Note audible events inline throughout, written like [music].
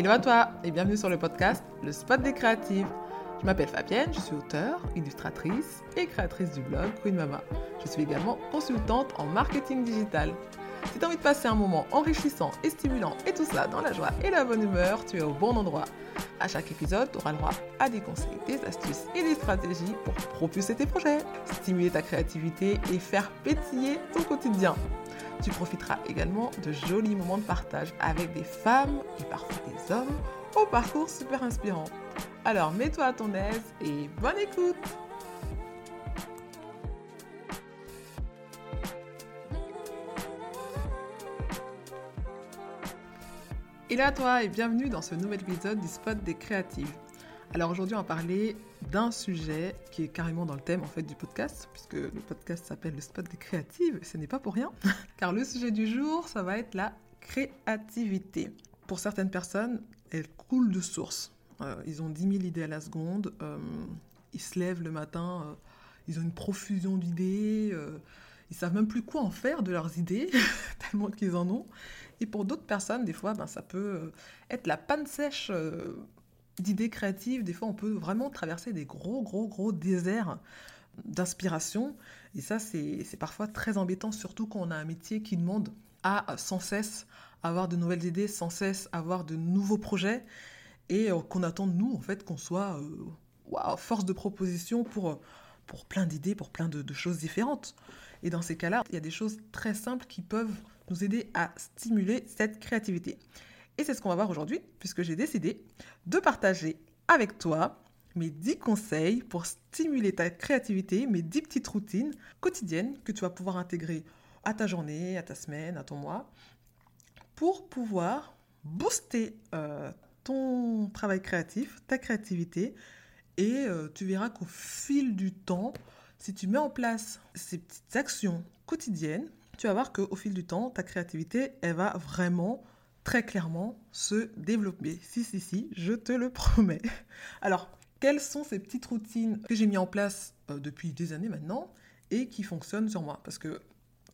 Hello à toi et bienvenue sur le podcast Le Spot des créatives. Je m'appelle Fabienne, je suis auteure, illustratrice et créatrice du blog Queen Mama. Je suis également consultante en marketing digital. Si tu as envie de passer un moment enrichissant et stimulant et tout ça dans la joie et la bonne humeur, tu es au bon endroit. À chaque épisode, tu auras le droit à des conseils, des astuces et des stratégies pour propulser tes projets, stimuler ta créativité et faire pétiller ton quotidien. Tu profiteras également de jolis moments de partage avec des femmes et parfois des hommes au parcours super inspirant. Alors mets-toi à ton aise et bonne écoute Hello à toi et bienvenue dans ce nouvel épisode du Spot des créatives. Alors aujourd'hui on va parler d'un sujet qui est carrément dans le thème en fait du podcast, puisque le podcast s'appelle le Spot des créatives, ce n'est pas pour rien, [laughs] car le sujet du jour ça va être la créativité. Pour certaines personnes, elle coule de source. Euh, ils ont 10 000 idées à la seconde, euh, ils se lèvent le matin, euh, ils ont une profusion d'idées, ils savent même plus quoi en faire de leurs idées, [laughs] tellement qu'ils en ont. Et pour d'autres personnes, des fois, ben, ça peut être la panne sèche d'idées créatives. Des fois, on peut vraiment traverser des gros, gros, gros déserts d'inspiration. Et ça, c'est parfois très embêtant, surtout quand on a un métier qui demande à sans cesse avoir de nouvelles idées, sans cesse avoir de nouveaux projets, et euh, qu'on attend de nous, en fait, qu'on soit force de proposition pour, pour plein d'idées, pour plein de choses différentes. Et dans ces cas-là, il y a des choses très simples qui peuvent nous aider à stimuler cette créativité. Et c'est ce qu'on va voir aujourd'hui, puisque j'ai décidé de partager avec toi mes 10 conseils pour stimuler ta créativité, mes 10 petites routines quotidiennes que tu vas pouvoir intégrer à ta journée, à ta semaine, à ton mois, pour pouvoir booster euh, ton travail créatif, ta créativité, et euh, tu verras qu'au fil du temps, si tu mets en place ces petites actions quotidiennes, tu vas voir qu'au fil du temps, ta créativité, elle va vraiment très clairement se développer. Si, si, si, je te le promets. [laughs] Alors, quelles sont ces petites routines que j'ai mis en place euh, depuis des années maintenant et qui fonctionnent sur moi? Parce que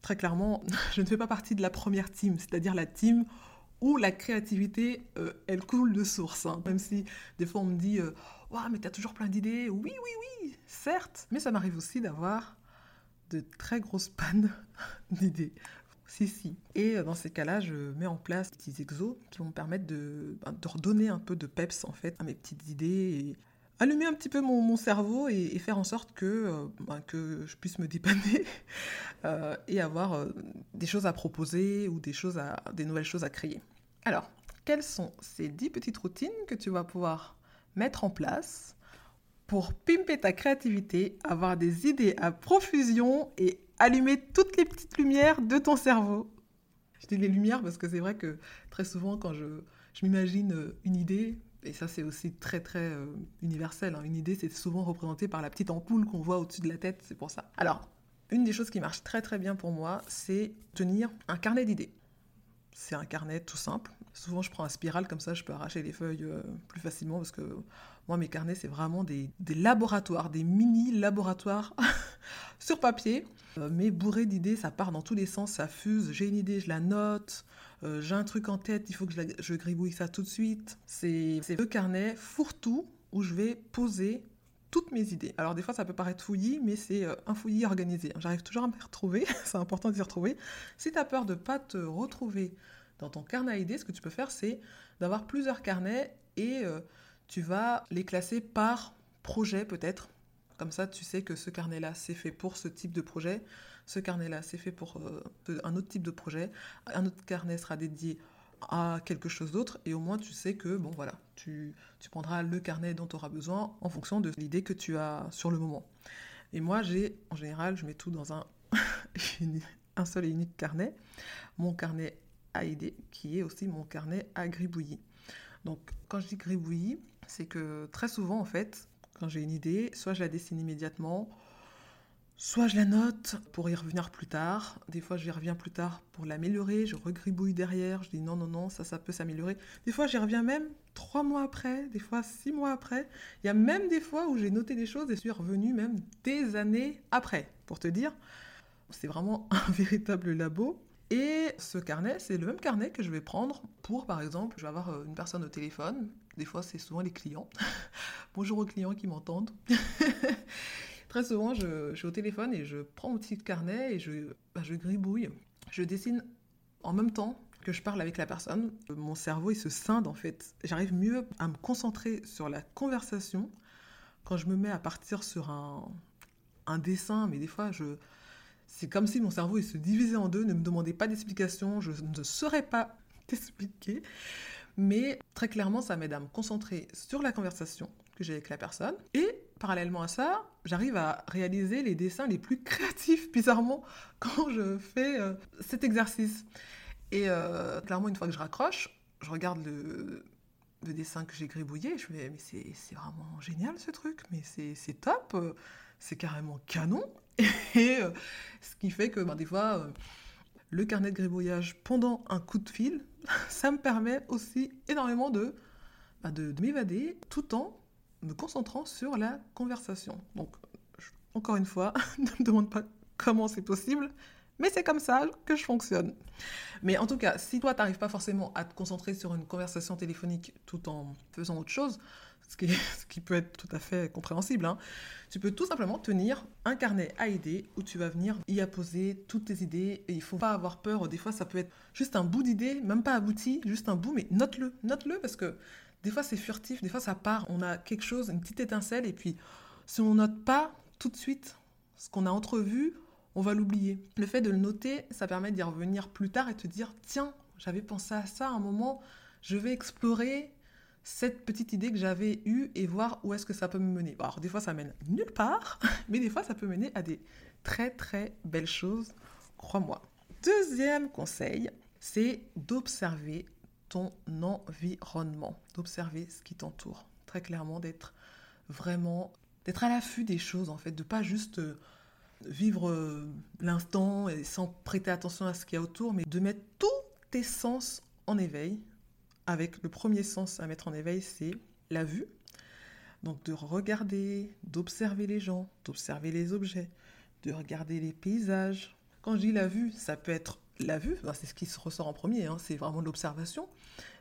très clairement, [laughs] je ne fais pas partie de la première team, c'est-à-dire la team où la créativité, euh, elle coule de source. Hein. Même si des fois on me dit, waouh, mais tu as toujours plein d'idées. Oui, oui, oui, certes. Mais ça m'arrive aussi d'avoir de très grosses pannes [laughs] d'idées. Si, si. Et euh, dans ces cas-là, je mets en place des petits exos qui vont me permettre de, ben, de redonner un peu de peps en fait à mes petites idées et allumer un petit peu mon, cerveau et, faire en sorte que, euh, ben, que je puisse me dépanner [laughs] euh, et avoir des choses à proposer ou des, choses à, des nouvelles choses à créer. Alors, quelles sont ces dix petites routines que tu vas pouvoir mettre en place pour pimper ta créativité, avoir des idées à profusion et allumer toutes les petites lumières de ton cerveau. Je dis les lumières parce que c'est vrai que très souvent quand je, m'imagine euh, une idée, et ça c'est aussi très très euh, universel, hein, une idée c'est souvent représenté par la petite ampoule qu'on voit au-dessus de la tête, c'est pour ça. Alors, une des choses qui marche très très bien pour moi, c'est tenir un carnet d'idées. C'est un carnet tout simple. Souvent, je prends un spirale comme ça, je peux arracher les feuilles euh, plus facilement parce que moi, mes carnets, c'est vraiment des, laboratoires, des mini laboratoires [laughs] sur papier, euh, mais bourrés d'idées. Ça part dans tous les sens, ça fuse. J'ai une idée, je la note. Euh, j'ai un truc en tête, il faut que je, gribouille ça tout de suite. C'est le carnet fourre-tout où je vais poser toutes mes idées. Alors des fois ça peut paraître fouillis, mais c'est un fouillis organisé. J'arrive toujours à me retrouver, [laughs] c'est important de retrouver. Si tu as peur de pas te retrouver dans ton carnet à idées, ce que tu peux faire, c'est d'avoir plusieurs carnets et euh, tu vas les classer par projet peut-être. Comme ça, tu sais que ce carnet-là, c'est fait pour ce type de projet. Ce carnet-là, c'est fait pour euh, un autre type de projet. Un autre carnet sera dédié à quelque chose d'autre. Et au moins, tu sais que, bon, voilà, tu, prendras le carnet dont tu auras besoin en fonction de l'idée que tu as sur le moment. Et moi, j'ai, en général, je mets tout dans un, [laughs] un seul et unique carnet. Mon carnet qui est aussi mon carnet à gribouillis. Donc, quand je dis gribouillis, c'est que très souvent, en fait, quand j'ai une idée, soit je la dessine immédiatement, soit je la note pour y revenir plus tard. Des fois, j'y reviens plus tard pour l'améliorer. Je regribouille derrière. Je dis non, non, non, ça, ça peut s'améliorer. Des fois, j'y reviens même trois mois après, des fois six mois après. Il y a même des fois où j'ai noté des choses et suis revenu même des années après. Pour te dire, c'est vraiment [laughs] un véritable labo. Et ce carnet, c'est le même carnet que je vais prendre pour, par exemple, je vais avoir euh, une personne au téléphone. Des fois, c'est souvent les clients. [laughs] Bonjour aux clients qui m'entendent. [laughs] Très souvent, je, suis au téléphone et je prends mon petit carnet et je, bah, je gribouille. Je dessine en même temps que je parle avec la personne. Mon cerveau, il se scinde en fait. J'arrive mieux à me concentrer sur la conversation quand je me mets à partir sur un, un dessin, mais des fois, je, c'est comme si mon cerveau se divisait en deux, ne me demandait pas d'explication, je ne saurais pas [laughs] t'expliquer. Mais très clairement, ça m'aide à me concentrer sur la conversation que j'ai avec la personne. Et parallèlement à ça, j'arrive à réaliser les dessins les plus créatifs, [laughs] bizarrement, quand je fais euh, cet exercice. Et euh, clairement, une fois que je raccroche, je regarde le, le dessin que j'ai gribouillé, je me dis, mais c'est vraiment génial ce truc, mais c'est top, euh, c'est carrément canon. [laughs] Et euh, ce qui fait que ben, des fois, euh, le carnet de gribouillage pendant un coup de fil, [laughs] ça me permet aussi énormément ben, de, m'évader tout en me concentrant sur la conversation. Donc, encore une fois, [laughs] ne me demande pas comment c'est possible, mais c'est comme ça que je fonctionne. Mais en tout cas, si toi, tu n'arrives pas forcément à te concentrer sur une conversation téléphonique tout en faisant autre chose, [laughs] ce qui, peut être tout à fait compréhensible, hein, tu peux tout simplement tenir un carnet à idées où tu vas venir y apposer toutes tes idées. Et il faut pas avoir peur. Des fois, ça peut être juste un bout d'idée, même pas abouti, juste un bout, mais note-le. Note-le parce que des fois, c'est furtif, des fois, ça part. On a quelque chose, une petite étincelle, et puis si on note pas tout de suite ce qu'on a entrevu, on va l'oublier. Le fait de le noter, ça permet d'y revenir plus tard et te dire tiens, j'avais pensé à ça à un moment, je vais explorer cette petite idée que j'avais eue et voir où est-ce que ça peut me mener. Alors des fois ça mène nulle part, [laughs] mais des fois ça peut mener à des très très belles choses, crois-moi. Deuxième conseil, c'est d'observer ton environnement, d'observer ce qui t'entoure. Très clairement, d'être vraiment, d'être à l'affût des choses en fait, de pas juste euh, vivre euh, l'instant et sans prêter attention à ce qu'il y a autour, mais de mettre tous tes sens en éveil. Avec le premier sens à mettre en éveil, c'est la vue. Donc de regarder, d'observer les gens, d'observer les objets, de regarder les paysages. Quand je dis la vue, ça peut être la vue, c'est ce qui se ressort en premier, hein, c'est vraiment l'observation.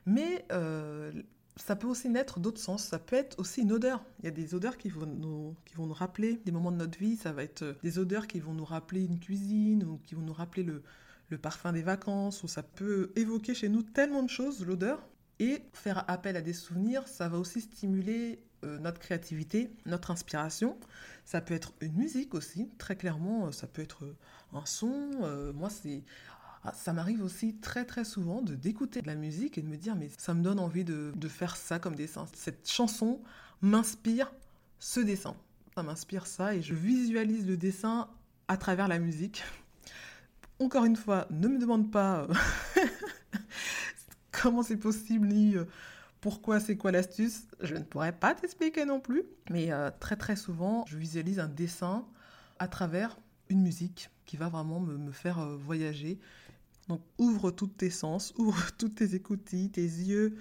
Mais euh, ça peut aussi naître d'autres sens. Ça peut être aussi une odeur. Il y a des odeurs qui vont, nous, rappeler des moments de notre vie. Ça va être euh, des odeurs qui vont nous rappeler une cuisine ou qui vont nous rappeler le, le parfum des vacances. Ou ça peut évoquer chez nous tellement de choses, l'odeur. Et faire appel à des souvenirs, ça va aussi stimuler euh, notre créativité, notre inspiration. Ça peut être une musique aussi, très clairement. Ça peut être un son. Euh, moi, c'est ah, ça m'arrive aussi très très souvent de d'écouter de la musique et de me dire mais ça me donne envie de, de faire ça comme dessin. Cette chanson m'inspire ce dessin. Ça m'inspire ça et je visualise le dessin à travers la musique. Encore une fois, ne me demande pas euh, [laughs] [laughs] comment c'est possible ni euh, pourquoi c'est quoi l'astuce? Je ne pourrais pas t'expliquer non plus. Mais euh, très très souvent, je visualise un dessin à travers une musique qui va vraiment me, faire voyager donc ouvre toutes tes sens, [laughs] ouvre toutes tes écoutilles, tes yeux,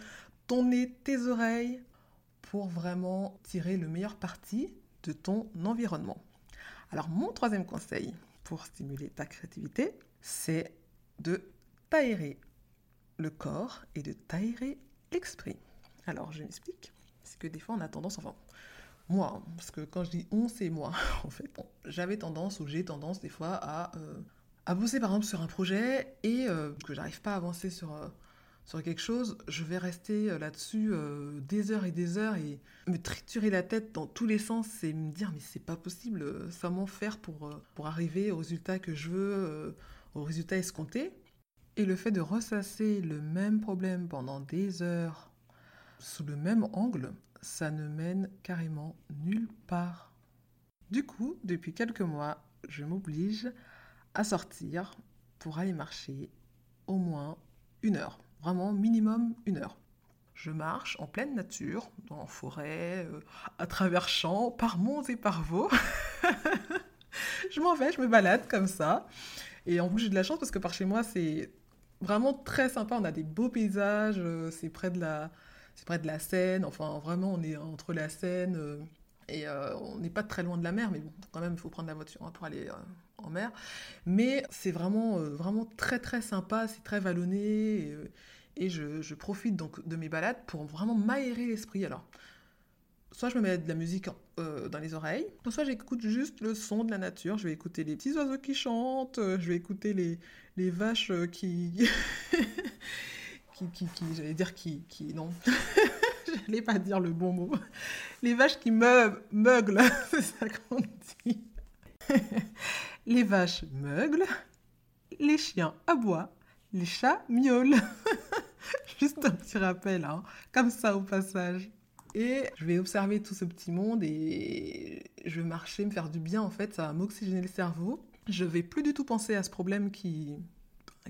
ton nez, tes oreilles, pour vraiment tirer le meilleur parti de ton environnement. Alors mon troisième conseil pour stimuler ta créativité, c'est de t'aérer le corps et de t'aérer l'esprit. Alors je m'explique. C'est que des fois on a tendance, enfin moi, parce que quand je dis on, c'est moi [laughs] en fait. J'avais tendance ou j'ai tendance des fois à euh, à bosser par exemple sur un projet et euh, que j'arrive pas à avancer sur, euh, sur quelque chose, je vais rester euh, là-dessus des heures et des heures et me triturer la tête dans tous les sens et me dire mais c'est pas possible, comment faire pour, pour arriver au résultat que je veux, au résultat escompté. Et le fait de ressasser le même problème pendant des heures sous le même angle, ça ne mène carrément nulle part. Du coup, depuis quelques mois, je m'oblige à sortir pour aller marcher au moins une heure. Vraiment, minimum une heure. Je marche en pleine nature, dans forêt, euh, à travers champs, par monts et par vaux. [laughs] je m'en vais, je me balade comme ça. Et en plus, j'ai de la chance parce que par chez moi, c'est vraiment très sympa. On a des beaux paysages, euh, c'est près de la, c'est près de la Seine. Enfin, vraiment, on est entre la Seine, euh, Et euh, on n'est pas très loin de la mer, mais bon, quand même, il faut prendre la voiture hein, pour aller en mer. Mais c'est vraiment, vraiment très, très sympa, c'est très vallonné. Et, je, je, profite donc de mes balades pour vraiment m'aérer l'esprit. Alors, soit je me mets de la musique dans les oreilles, soit j'écoute juste le son de la nature. Je vais écouter les petits oiseaux qui chantent, je vais écouter les, les vaches qui... [laughs] qui, qui, qui j'allais dire qui, qui non. [laughs] n'allais pas dire le bon mot. Les vaches qui meuglent, [laughs] c'est ça qu'on dit. les vaches meuglent, les chiens aboient, les chats miaulent. Juste un petit rappel, hein, comme ça au passage. Et je vais observer tout ce petit monde et je vais marcher, me faire du bien en fait, ça va m'oxygéner le cerveau. Je vais plus du tout penser à ce problème qui,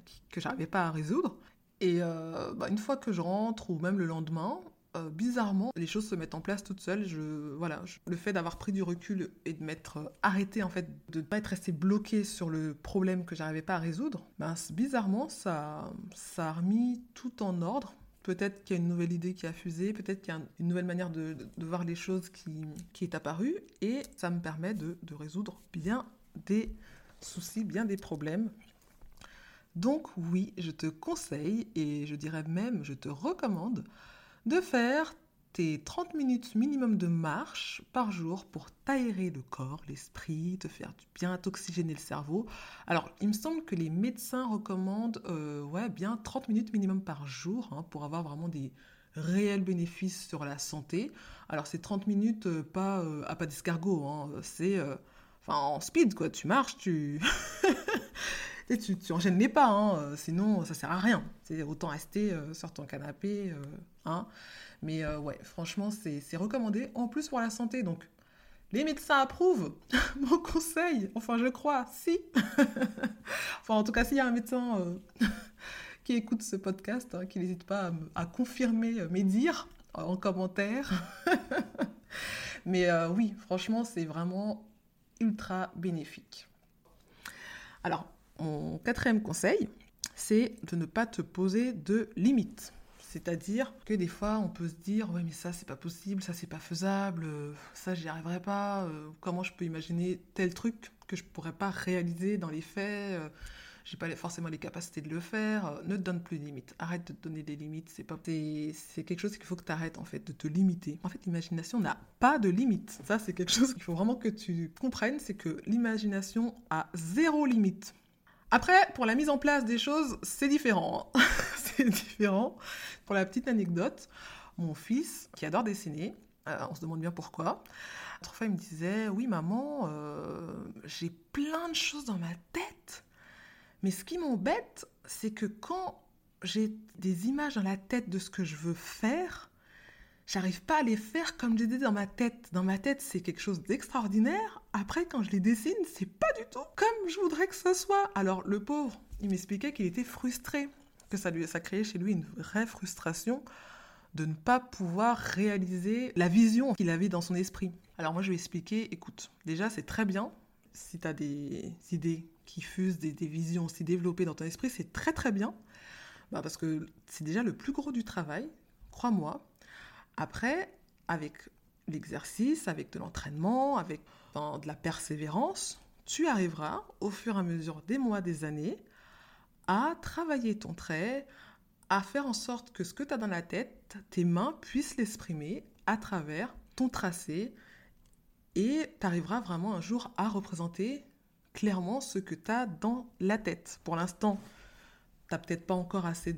qui que j'arrivais pas à résoudre. Et euh, bah, une fois que je rentre, ou même le lendemain, euh, bizarrement, les choses se mettent en place toutes seules. Je, voilà, le fait d'avoir pris du recul et de m'être euh, arrêté, en fait, de ne pas être resté bloqué sur le problème que j'arrivais pas à résoudre, ben, bizarrement, ça, ça a remis tout en ordre. Peut-être qu'il y a une nouvelle idée qui a fusé, peut-être qu'il y a une nouvelle manière de, voir les choses qui, est apparue, et ça me permet de résoudre bien des soucis, bien des problèmes. Donc oui, je te conseille, et je dirais même, je te recommande de faire tes 30 minutes minimum de marche par jour pour t'aérer le corps, l'esprit, te faire du bien, t'oxygéner le cerveau. Alors, il me semble que les médecins recommandent euh, bien 30 minutes minimum par jour hein, pour avoir vraiment des réels bénéfices sur la santé. Alors, c'est 30 minutes euh, pas euh, à pas d'escargot, hein, c'est en speed quoi, tu marches, tu [laughs] tu, tu enchaînes les pas, hein, euh, sinon ça sert à rien. C'est autant rester euh, sur ton canapé. Euh, hein. Mais ouais, franchement, c'est recommandé. En plus pour la santé, donc les médecins approuvent [laughs] mon conseil. Enfin, je crois, si. [laughs] enfin, en tout cas, s'il y a un médecin [laughs] qui écoute ce podcast, hein, qui n'hésite pas à, à, confirmer mes dires en commentaire. Mais oui, franchement, c'est vraiment ultra bénéfique. Alors, mon quatrième conseil, c'est de ne pas te poser de limites. C'est-à-dire que des fois, on peut se dire, ouais, mais ça, c'est pas possible, ça, c'est pas faisable, euh, ça, j'y arriverai pas, euh, comment je peux imaginer tel truc que je pourrais pas réaliser dans les faits, euh, j'ai pas forcément les capacités de le faire, ne te donne plus de limites, arrête de te donner des limites, c'est pas, c'est quelque chose qu'il faut que tu arrêtes, en fait, de te limiter. En fait, l'imagination n'a pas de limites. Ça, c'est quelque chose qu'il faut vraiment que tu comprennes, c'est que l'imagination a zéro limite. Après, pour la mise en place des choses, c'est différent. [laughs] c'est différent. Pour la petite anecdote, mon fils, qui adore dessiner, euh, on se demande bien pourquoi, fois il me disait Oui, maman, euh, j'ai plein de choses dans ma tête. Mais ce qui m'embête, c'est que quand j'ai des images dans la tête de ce que je veux faire, j'arrive pas à les faire comme j'ai dit dans ma tête. Dans ma tête, c'est quelque chose d'extraordinaire. Après, quand je les dessine, c'est pas du tout comme je voudrais que ce soit. Alors, le pauvre, il m'expliquait qu'il était frustré, que ça lui, ça créait chez lui une vraie frustration de ne pas pouvoir réaliser la vision qu'il avait dans son esprit. Alors moi, je lui ai expliqué, écoute, déjà, c'est très bien si tu as des idées qui fusent, des, visions aussi développées dans ton esprit, c'est très très bien. Bah, parce que c'est déjà le plus gros du travail, crois-moi. Après, avec l'exercice, avec de l'entraînement, avec de la persévérance, tu arriveras au fur et à mesure des mois, des années, à travailler ton trait, à faire en sorte que ce que tu as dans la tête, tes mains puissent l'exprimer à travers ton tracé et tu arriveras vraiment un jour à représenter clairement ce que tu as dans la tête. Pour l'instant, tu n'as peut-être pas encore assez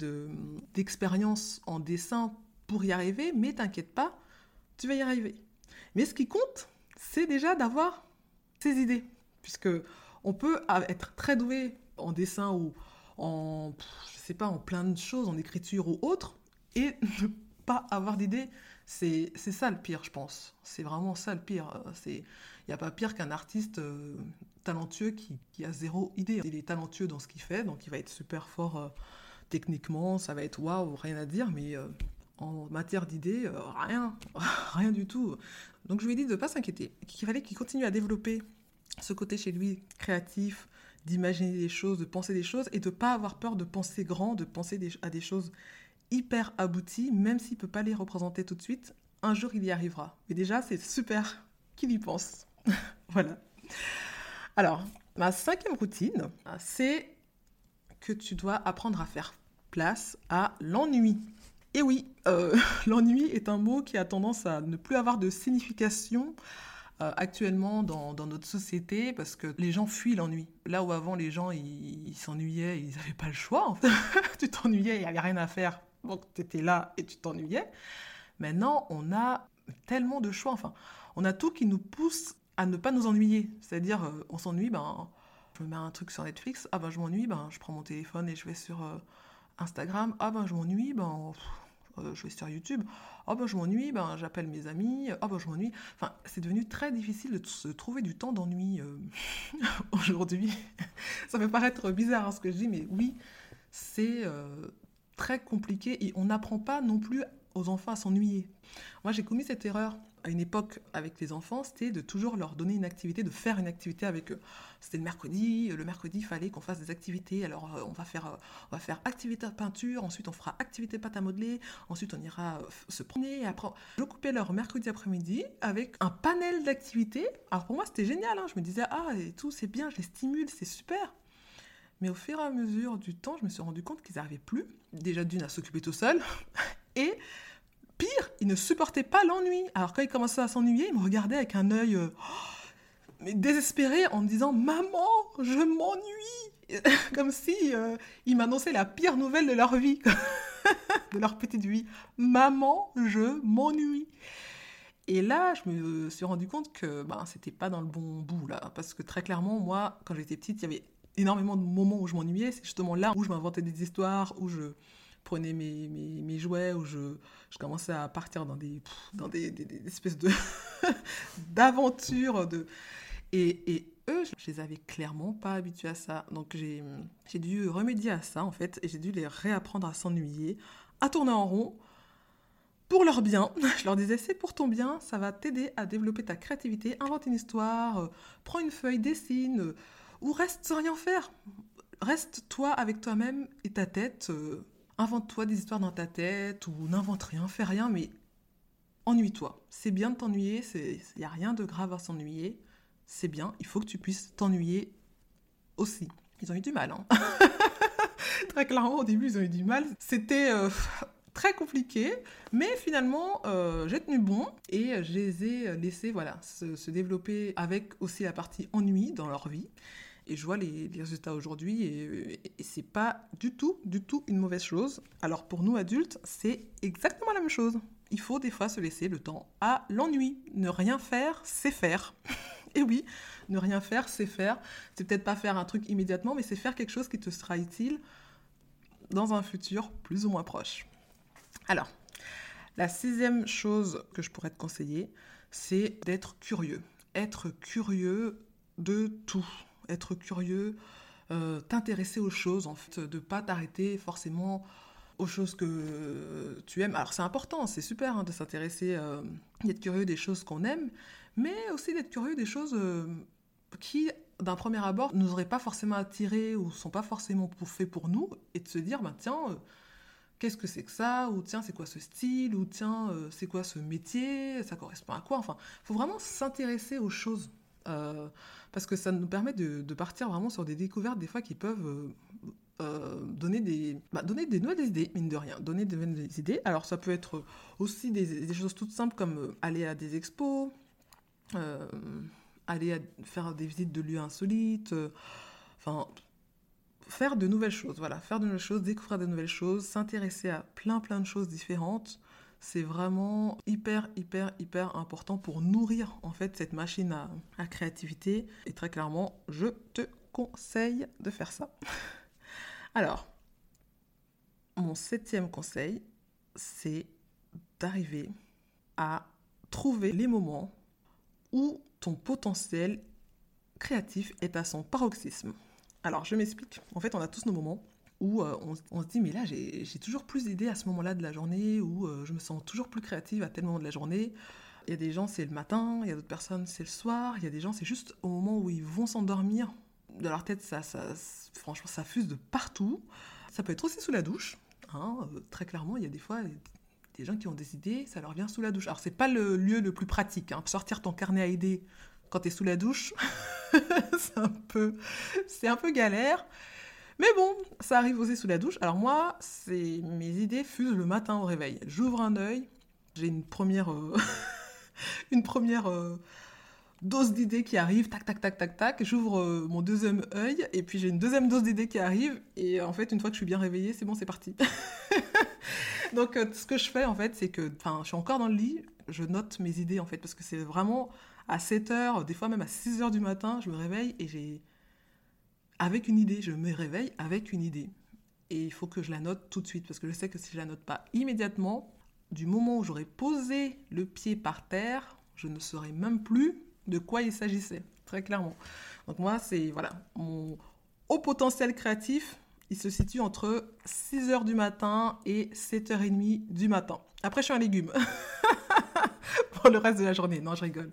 d'expérience en dessin pour y arriver, mais t'inquiète pas, tu vas y arriver. Mais ce qui compte, c'est déjà d'avoir ces idées, puisque on peut être très doué en dessin ou en, je sais pas, en plein de choses, en écriture ou autre, et [laughs] ne pas avoir d'idées, c'est ça le pire, je pense. C'est vraiment ça le pire. Il n'y a pas pire qu'un artiste euh, talentueux qui, a zéro idée. Il est talentueux dans ce qu'il fait, donc il va être super fort euh, techniquement, ça va être waouh, rien à dire, mais euh, en matière d'idées, euh, rien, [laughs] rien du tout. Donc je lui ai dit de ne pas s'inquiéter, qu'il fallait qu'il continue à développer ce côté chez lui créatif, d'imaginer des choses, de penser des choses, et de ne pas avoir peur de penser grand, de penser à des choses hyper abouties, même s'il ne peut pas les représenter tout de suite. Un jour, il y arrivera. Mais déjà, c'est super qu'il y pense. [laughs] voilà. Alors, ma cinquième routine, c'est que tu dois apprendre à faire place à l'ennui. Et oui, euh, [laughs] l'ennui est un mot qui a tendance à ne plus avoir de signification euh, actuellement dans, notre société parce que les gens fuient l'ennui. Là où avant les gens ils s'ennuyaient, ils n'avaient pas le choix. [laughs] Tu t'ennuyais, il n'y avait rien à faire. Donc tu étais là et tu t'ennuyais. Maintenant, on a tellement de choix. Enfin, on a tout qui nous pousse à ne pas nous ennuyer. C'est-à-dire, euh, on s'ennuie, ben, je me mets un truc sur Netflix, ah ben je m'ennuie, ben, je prends mon téléphone et je vais sur Instagram, ah ben je m'ennuie, ben euh, je vais sur YouTube, ah ben je m'ennuie, ben j'appelle mes amis, ah ben je m'ennuie. Enfin, c'est devenu très difficile de se trouver du temps d'ennui euh, [laughs] aujourd'hui. Ça peut paraître bizarre hein, ce que je dis, mais oui, c'est très compliqué et on n'apprend pas non plus aux enfants à s'ennuyer. Moi, j'ai commis cette erreur à une époque avec les enfants, c'était de toujours leur donner une activité, de faire une activité avec eux. C'était le mercredi, le mercredi, il fallait qu'on fasse des activités. Alors, euh, on va faire, euh, on va faire activité peinture, ensuite on fera activité pâte à modeler, ensuite on ira euh, se promener. Après, je coupais leur mercredi après-midi avec un panel d'activités. Alors pour moi, c'était génial. Hein. Je me disais ah et tout, c'est bien, je les stimule, c'est super. Mais au fur et à mesure du temps, je me suis rendu compte qu'ils n'arrivaient plus, déjà d'une à s'occuper tout seul, [laughs] et Pire, il ne supportait pas l'ennui. Alors quand il commençait à s'ennuyer, il me regardait avec un œil euh, [gasps] désespéré en me disant Maman, je m'ennuie [laughs] Comme si euh, il m'annonçait la pire nouvelle de leur vie, [laughs] de leur petite vie. Maman, je m'ennuie. Et là, je me suis rendu compte que ben, c'était pas dans le bon bout, là. Parce que très clairement, moi, quand j'étais petite, il y avait énormément de moments où je m'ennuyais. C'est justement là où je m'inventais des histoires, où je prenais mes, jouets, où je, commençais à partir dans des, espèces [laughs] d'aventures. De... Et, et, eux, je les avais clairement pas habitués à ça. Donc j'ai dû remédier à ça, en fait, et j'ai dû les réapprendre à s'ennuyer, à tourner en rond, pour leur bien. [laughs] Je leur disais, c'est pour ton bien, ça va t'aider à développer ta créativité, invente une histoire, euh, prends une feuille, dessine, euh, ou reste sans rien faire. Reste toi avec toi-même et ta tête. Euh, Invente-toi des histoires dans ta tête ou n'invente rien, fais rien, mais ennuie-toi. C'est bien de t'ennuyer, il n'y a rien de grave à s'ennuyer. C'est bien, il faut que tu puisses t'ennuyer aussi. Ils ont eu du mal. Hein [laughs] très clairement, au début, ils ont eu du mal. C'était euh, [laughs] très compliqué, mais finalement, euh, j'ai tenu bon et je les ai laissés voilà, se, se développer avec aussi la partie ennui dans leur vie. Et je vois les, résultats aujourd'hui et, et c'est pas du tout, du tout une mauvaise chose. Alors pour nous adultes, c'est exactement la même chose. Il faut des fois se laisser le temps à l'ennui. Ne rien faire, c'est faire. [laughs] et oui, ne rien faire, c'est faire. C'est peut-être pas faire un truc immédiatement, mais c'est faire quelque chose qui te sera utile dans un futur plus ou moins proche. Alors, la sixième chose que je pourrais te conseiller, c'est d'être curieux. Être curieux de tout être curieux, euh, t'intéresser aux choses, en fait, de pas t'arrêter forcément aux choses que tu aimes. Alors c'est important, c'est super hein, de s'intéresser, euh, d'être curieux des choses qu'on aime, mais aussi d'être curieux des choses euh, qui, d'un premier abord, nous auraient pas forcément attirés ou sont pas forcément faits pour nous, et de se dire, bah, tiens, qu'est-ce que c'est que ça? Ou tiens, c'est quoi ce style? Ou tiens, c'est quoi ce métier? Ça correspond à quoi? Enfin, il faut vraiment s'intéresser aux choses euh, parce que ça nous permet de, partir vraiment sur des découvertes des fois qui peuvent euh, euh, donner, des, bah, donner des nouvelles idées, mine de rien, donner des nouvelles idées. Alors ça peut être aussi des, choses toutes simples comme aller à des expos, aller faire des visites de lieux insolites, enfin faire de nouvelles choses, voilà, faire de nouvelles choses, découvrir de nouvelles choses, s'intéresser à plein plein de choses différentes c'est vraiment hyper, hyper, hyper important pour nourrir en fait cette machine à, créativité. Et très clairement, je te conseille de faire ça. [laughs] Alors, mon septième conseil, c'est d'arriver à trouver les moments où ton potentiel créatif est à son paroxysme. Alors, je m'explique. En fait, on a tous nos moments où euh, on, se dit mais là j'ai toujours plus d'idées à ce moment-là de la journée, où euh, je me sens toujours plus créative à tel moment de la journée. Il y a des gens c'est le matin, il y a d'autres personnes c'est le soir, il y a des gens c'est juste au moment où ils vont s'endormir. Dans leur tête ça, franchement ça fuse de partout. Ça peut être aussi sous la douche. Hein, euh, très clairement il y a des fois des gens qui ont des idées, ça leur vient sous la douche. Alors, c'est pas le lieu le plus pratique. Hein. Sortir ton carnet à idées quand tu es sous la douche, [laughs] c'est un, peu, un peu galère. Mais bon, ça arrive aussi sous la douche. Alors moi, c'est mes idées fusent le matin au réveil. J'ouvre un œil, j'ai une première, euh, [laughs] une première euh, dose d'idées qui arrive, tac, tac, tac, tac, tac. J'ouvre euh, mon deuxième œil et puis j'ai une deuxième dose d'idées qui arrive. Et en fait, une fois que je suis bien réveillée, c'est bon, c'est parti. [laughs] Donc, ce que je fais en fait, c'est que, enfin, je suis encore dans le lit, je note mes idées en fait, parce que c'est vraiment à 7 heures, des fois même à 6 heures du matin, je me réveille et j'ai. Avec une idée, je me réveille avec une idée. Et il faut que je la note tout de suite, parce que je sais que si je la note pas immédiatement, du moment où j'aurai posé le pied par terre, je ne saurais même plus de quoi il s'agissait, très clairement. Donc moi, c'est voilà, mon haut potentiel créatif, il se situe entre 6h du matin et 7h30 du matin. Après, je suis un légume [laughs] pour le reste de la journée. Non, je rigole.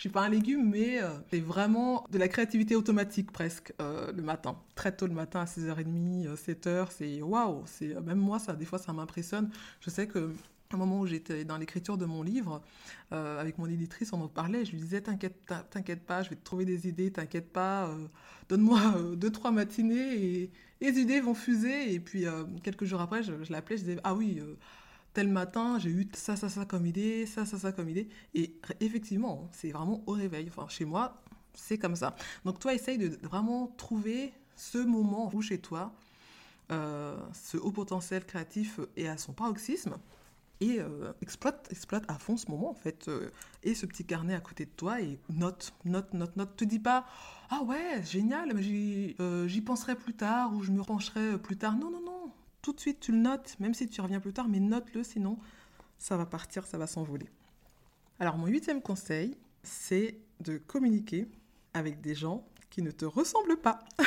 Je suis pas un légume, mais euh, c'est vraiment de la créativité automatique presque euh, le matin. Très tôt le matin à 6h30, 7h, euh, c'est waouh. C'est Même moi, ça, des fois, ça m'impressionne. Je sais que un moment où j'étais dans l'écriture de mon livre, avec mon éditrice, on en parlait, je lui disais, t'inquiète, t'inquiète pas, je vais te trouver des idées, t'inquiète pas, donne-moi deux, trois matinées et les idées vont fuser. Et puis, quelques jours après, je, je l'appelais, je disais, ah oui, tel matin, j'ai eu ça, ça, ça comme idée, ça, ça, ça comme idée. Et effectivement, c'est vraiment au réveil. Enfin, chez moi, c'est comme ça. Donc, toi, essaye de vraiment trouver ce moment où chez toi, euh, ce haut potentiel créatif est à son paroxysme et euh, exploite, exploite à fond ce moment en fait. Euh, et ce petit carnet à côté de toi et note, note, note, note. Te dis pas, ah ouais, génial, mais j'y penserai plus tard ou je me pencherai plus tard. Non, non, non tout de suite tu le notes, même si tu reviens plus tard, mais note-le, sinon ça va partir, ça va s'envoler. Alors mon huitième conseil, c'est de communiquer avec des gens qui ne te ressemblent pas. [laughs]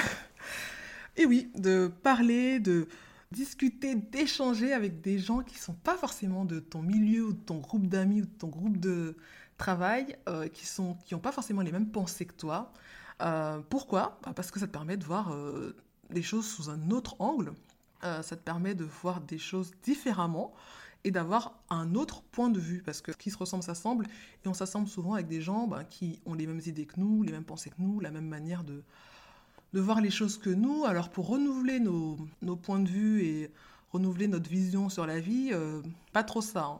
Et oui, de parler, de discuter, d'échanger avec des gens qui ne sont pas forcément de ton milieu ou de ton groupe d'amis ou de ton groupe de travail, euh, qui n'ont pas forcément les mêmes pensées que toi. Euh, pourquoi? Bah, Parce que ça te permet de voir euh, les choses sous un autre angle, euh, ça te permet de voir des choses différemment et d'avoir un autre point de vue. Parce que qui se ressemble s'assemble, et on s'assemble souvent avec des gens ben, qui ont les mêmes idées que nous, les mêmes pensées que nous, la même manière de, voir les choses que nous. Alors pour renouveler nos, nos points de vue et renouveler notre vision sur la vie, euh, pas trop ça. Hein.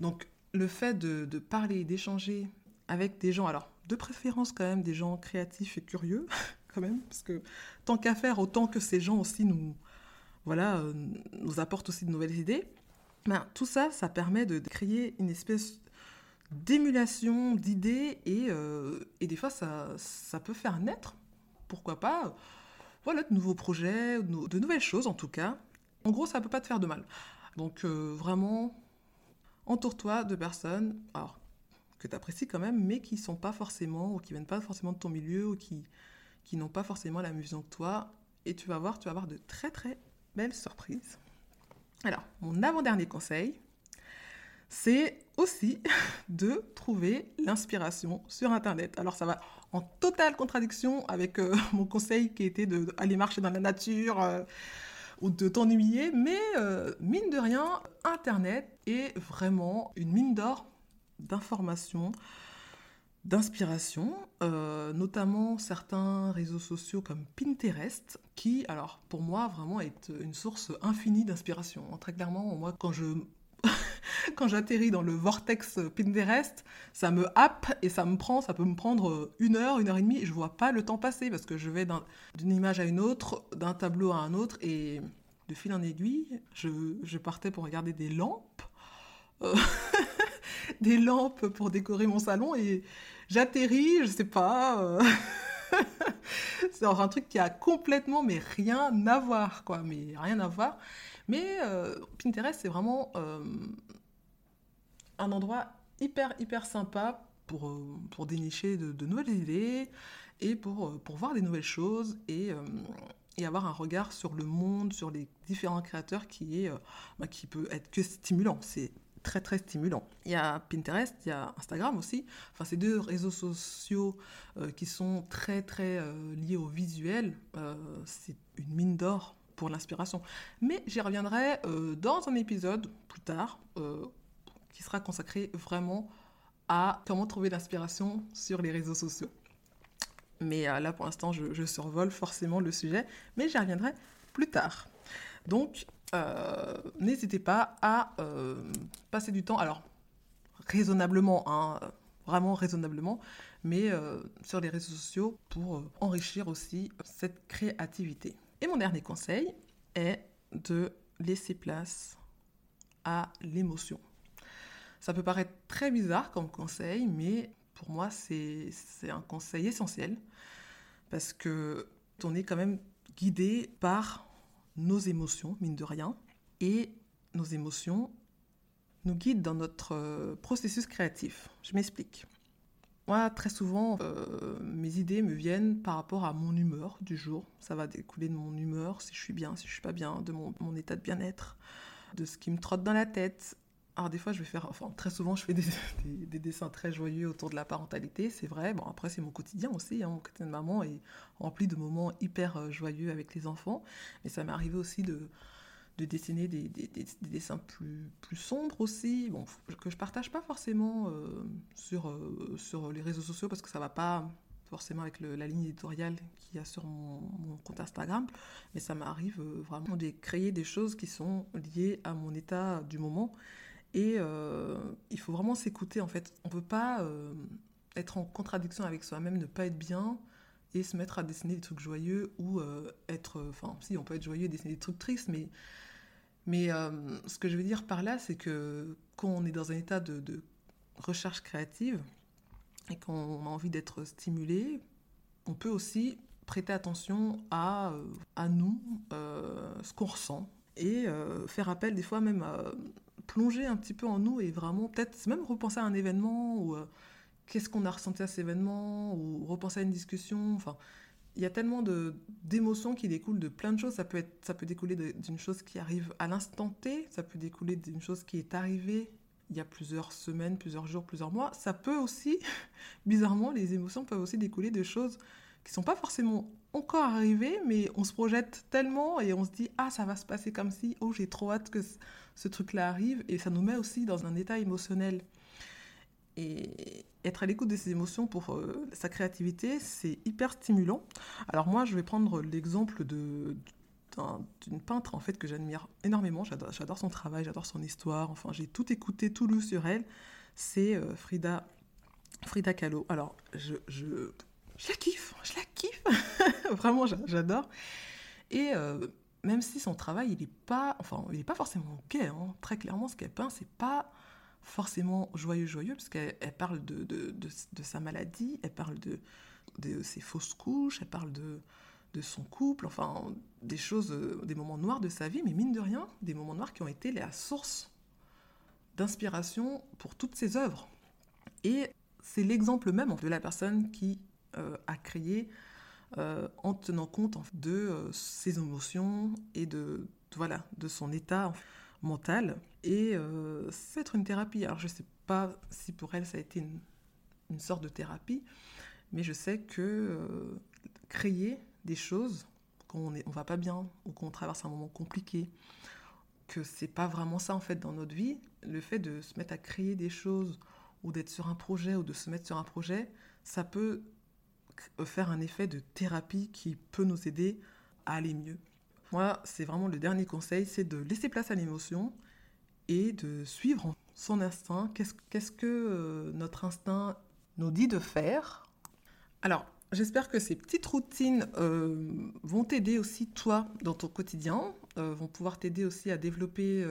Donc le fait de, de parler, d'échanger avec des gens, alors de préférence quand même des gens créatifs et curieux, [laughs] quand même, parce que tant qu'à faire, autant que ces gens aussi nous, voilà, euh, nous apporte aussi de nouvelles idées. Ben, tout ça, ça permet de créer une espèce d'émulation d'idées et, euh, et, des fois ça, ça, peut faire naître, pourquoi pas, voilà, de nouveaux projets, de nouvelles choses en tout cas. En gros, ça ne peut pas te faire de mal. Donc euh, vraiment, entoure-toi de personnes alors, que tu apprécies quand même, mais qui sont pas forcément, ou qui viennent pas forcément de ton milieu, ou qui, qui n'ont pas forcément la vision que toi. Et tu vas voir, tu vas avoir de très très belle surprise. Alors, mon avant-dernier conseil, c'est aussi [laughs] de trouver l'inspiration sur Internet. Alors, ça va en totale contradiction avec euh, [laughs] mon conseil qui était d'aller marcher dans la nature euh, ou de t'ennuyer, mais euh, mine de rien, Internet est vraiment une mine d'or d'informations d'inspiration, euh, notamment certains réseaux sociaux comme Pinterest, qui, alors pour moi, vraiment est une source infinie d'inspiration. Très clairement, moi, quand je [laughs] quand j'atterris dans le vortex Pinterest, ça me happe et ça me prend, ça peut me prendre une heure, une heure et demie, et je vois pas le temps passer parce que je vais d'une image à une autre, d'un tableau à un autre, et de fil en aiguille, je, je partais pour regarder des lampes. Euh, [laughs] des lampes pour décorer mon salon et j'atterris, je sais pas. Euh, [laughs] c'est un truc qui a complètement mais rien à voir quoi, mais rien à voir. Mais euh, Pinterest c'est vraiment euh, un endroit hyper hyper sympa pour, pour dénicher de, nouvelles idées et pour, pour voir des nouvelles choses et, et avoir un regard sur le monde, sur les différents créateurs qui, est, bah, qui peut être que stimulant. Très très stimulant. Il y a Pinterest, il y a Instagram aussi. Enfin, ces deux réseaux sociaux euh, qui sont très très euh, liés au visuel, euh, c'est une mine d'or pour l'inspiration. Mais j'y reviendrai dans un épisode plus tard qui sera consacré vraiment à comment trouver l'inspiration sur les réseaux sociaux. Mais là, pour l'instant, je, je, survole forcément le sujet, mais j'y reviendrai plus tard. Donc, n'hésitez pas à passer du temps. Alors, raisonnablement, hein, vraiment raisonnablement, mais euh, sur les réseaux sociaux pour euh, enrichir aussi cette créativité. Et mon dernier conseil est de laisser place à l'émotion. Ça peut paraître très bizarre comme conseil, mais pour moi, c'est un conseil essentiel parce que on est quand même guidé par nos émotions, mine de rien, et nos émotions nous guident dans notre euh, processus créatif. Je m'explique. Moi, très souvent, euh, mes idées me viennent par rapport à mon humeur du jour. Ça va découler de mon humeur, si je suis bien, si je suis pas bien, de mon, état de bien-être, de ce qui me trotte dans la tête. Alors des fois, je vais faire, enfin très souvent, je fais [laughs] des, dessins très joyeux autour de la parentalité, c'est vrai. Bon, après, c'est mon quotidien aussi. Hein. Mon quotidien de maman est rempli de moments hyper euh, joyeux avec les enfants. Mais ça m'est arrivé aussi de, de dessiner des, dessins plus, sombres aussi, bon, que je partage pas forcément euh, sur, euh, sur les réseaux sociaux parce que ça va pas forcément avec la ligne éditoriale qu'il y a sur mon, compte Instagram, mais ça m'arrive vraiment de créer des choses qui sont liées à mon état du moment. Et il faut vraiment s'écouter en fait. On peut pas être en contradiction avec soi-même, ne pas être bien et se mettre à dessiner des trucs joyeux ou être... Enfin, si, on peut être joyeux et dessiner des trucs tristes, mais mais euh, ce que je veux dire par là, c'est que quand on est dans un état de, recherche créative et qu'on a envie d'être stimulé, on peut aussi prêter attention à, euh, à nous, euh, ce qu'on ressent, et faire appel des fois même à plonger un petit peu en nous et vraiment peut-être même repenser à un événement ou qu'est-ce qu'on a ressenti à cet événement ou repenser à une discussion. Enfin, il y a tellement d'émotions qui découlent de plein de choses. Ça peut, être, ça peut découler d'une chose qui arrive à l'instant T, ça peut découler d'une chose qui est arrivée il y a plusieurs semaines, plusieurs jours, plusieurs mois. Ça peut aussi, [laughs] bizarrement, les émotions peuvent aussi découler de choses qui sont pas forcément encore arrivées, mais on se projette tellement et on se dit ah ça va se passer comme si, oh j'ai trop hâte que ce truc-là arrive et ça nous met aussi dans un état émotionnel. Et être à l'écoute de ses émotions pour euh, sa créativité, c'est hyper stimulant. Alors moi, je vais prendre l'exemple d'une peintre en fait que j'admire énormément. J'adore son travail, j'adore son histoire. Enfin, j'ai tout écouté, tout lu sur elle. C'est euh, Frida Frida Kahlo. Alors, je, je, je, la kiffe, je la kiffe. [laughs] Vraiment, j'adore. Et euh, même si son travail, il n'est pas, forcément gay. Hein. Très clairement, ce qu'elle peint, c'est pas forcément joyeux, joyeux, parce qu'elle parle de, sa maladie, elle parle de, ses fausses couches, elle parle de, de son couple, enfin des choses, euh, des moments noirs de sa vie, mais mine de rien, des moments noirs qui ont été la source d'inspiration pour toutes ses œuvres. Et c'est l'exemple même de la personne qui euh, a créé euh, en tenant compte de ses émotions et de, voilà, de son état mental et euh, c'est être une thérapie. Alors je ne sais pas si pour elle ça a été une, sorte de thérapie, mais je sais que euh, créer des choses quand on ne on va pas bien ou qu'on traverse un moment compliqué, que c'est pas vraiment ça en fait dans notre vie, le fait de se mettre à créer des choses ou d'être sur un projet ou de se mettre sur un projet, ça peut faire un effet de thérapie qui peut nous aider à aller mieux. Moi, c'est vraiment le dernier conseil, c'est de laisser place à l'émotion et de suivre son instinct. Qu'est-ce que euh, notre instinct nous dit de faire Alors, j'espère que ces petites routines euh, vont t'aider aussi, toi, dans ton quotidien, euh, vont pouvoir t'aider aussi à développer,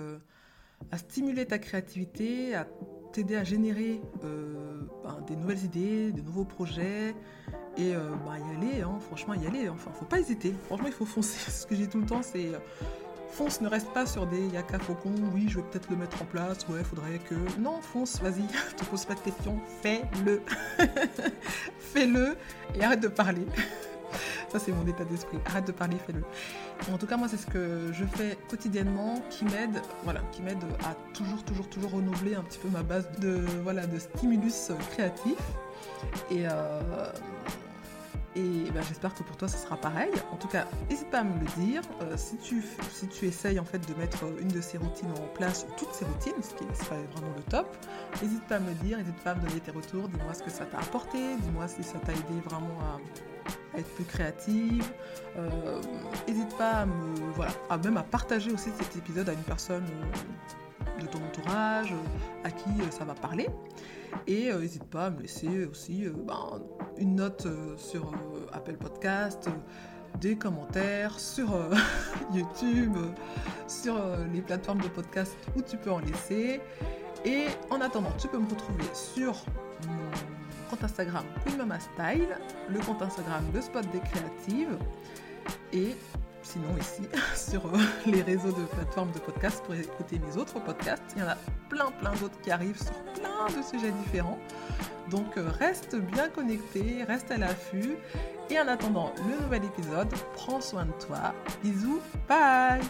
à stimuler ta créativité, à t'aider à générer ben, des nouvelles idées, de nouveaux projets, et ben, y aller, hein, franchement, y aller. Enfin, faut pas hésiter. Franchement, il faut foncer. [laughs] Ce que j'ai tout le temps, c'est fonce, ne reste pas sur des yaka faucon, oui, je vais peut-être le mettre en place, ouais, faudrait que. Non, fonce, vas-y, [laughs] te pose pas de questions, fais-le. [laughs] fais-le et arrête de parler. Ça, c'est mon état d'esprit. Arrête de parler, fais-le. En tout cas, moi, c'est ce que je fais quotidiennement qui m'aide, voilà, qui m'aide à toujours, toujours, toujours renouveler un petit peu ma base de, voilà, de stimulus créatif. Et, euh, Et ben, j'espère que pour toi, ce sera pareil. En tout cas, n'hésite pas à me le dire. Euh, si, tu, si tu essayes en fait de mettre une de ces routines en place, ou toutes ces routines, ce qui serait vraiment le top, n'hésite pas à me le dire, n'hésite pas à me donner tes retours. Dis-moi ce que ça t'a apporté, dis-moi si ça t'a aidé vraiment à, être plus créative. N'hésite pas à me, voilà, à même à partager aussi cet épisode à une personne de ton entourage, à qui ça va parler. Et n'hésite pas à me laisser aussi ben, une note sur Apple Podcast, des commentaires sur [laughs] YouTube, sur les plateformes de podcast où tu peux en laisser. Et en attendant, tu peux me retrouver sur mon compte Instagram Queen Style, le compte Instagram Le Spot des Créatives et sinon ici [laughs] sur euh, les réseaux de plateformes de podcast pour écouter mes autres podcasts. Il y en a plein plein d'autres qui arrivent sur plein de sujets différents. Donc euh, reste bien connecté, reste à l'affût. Et en attendant le nouvel épisode, prends soin de toi. Bisous, bye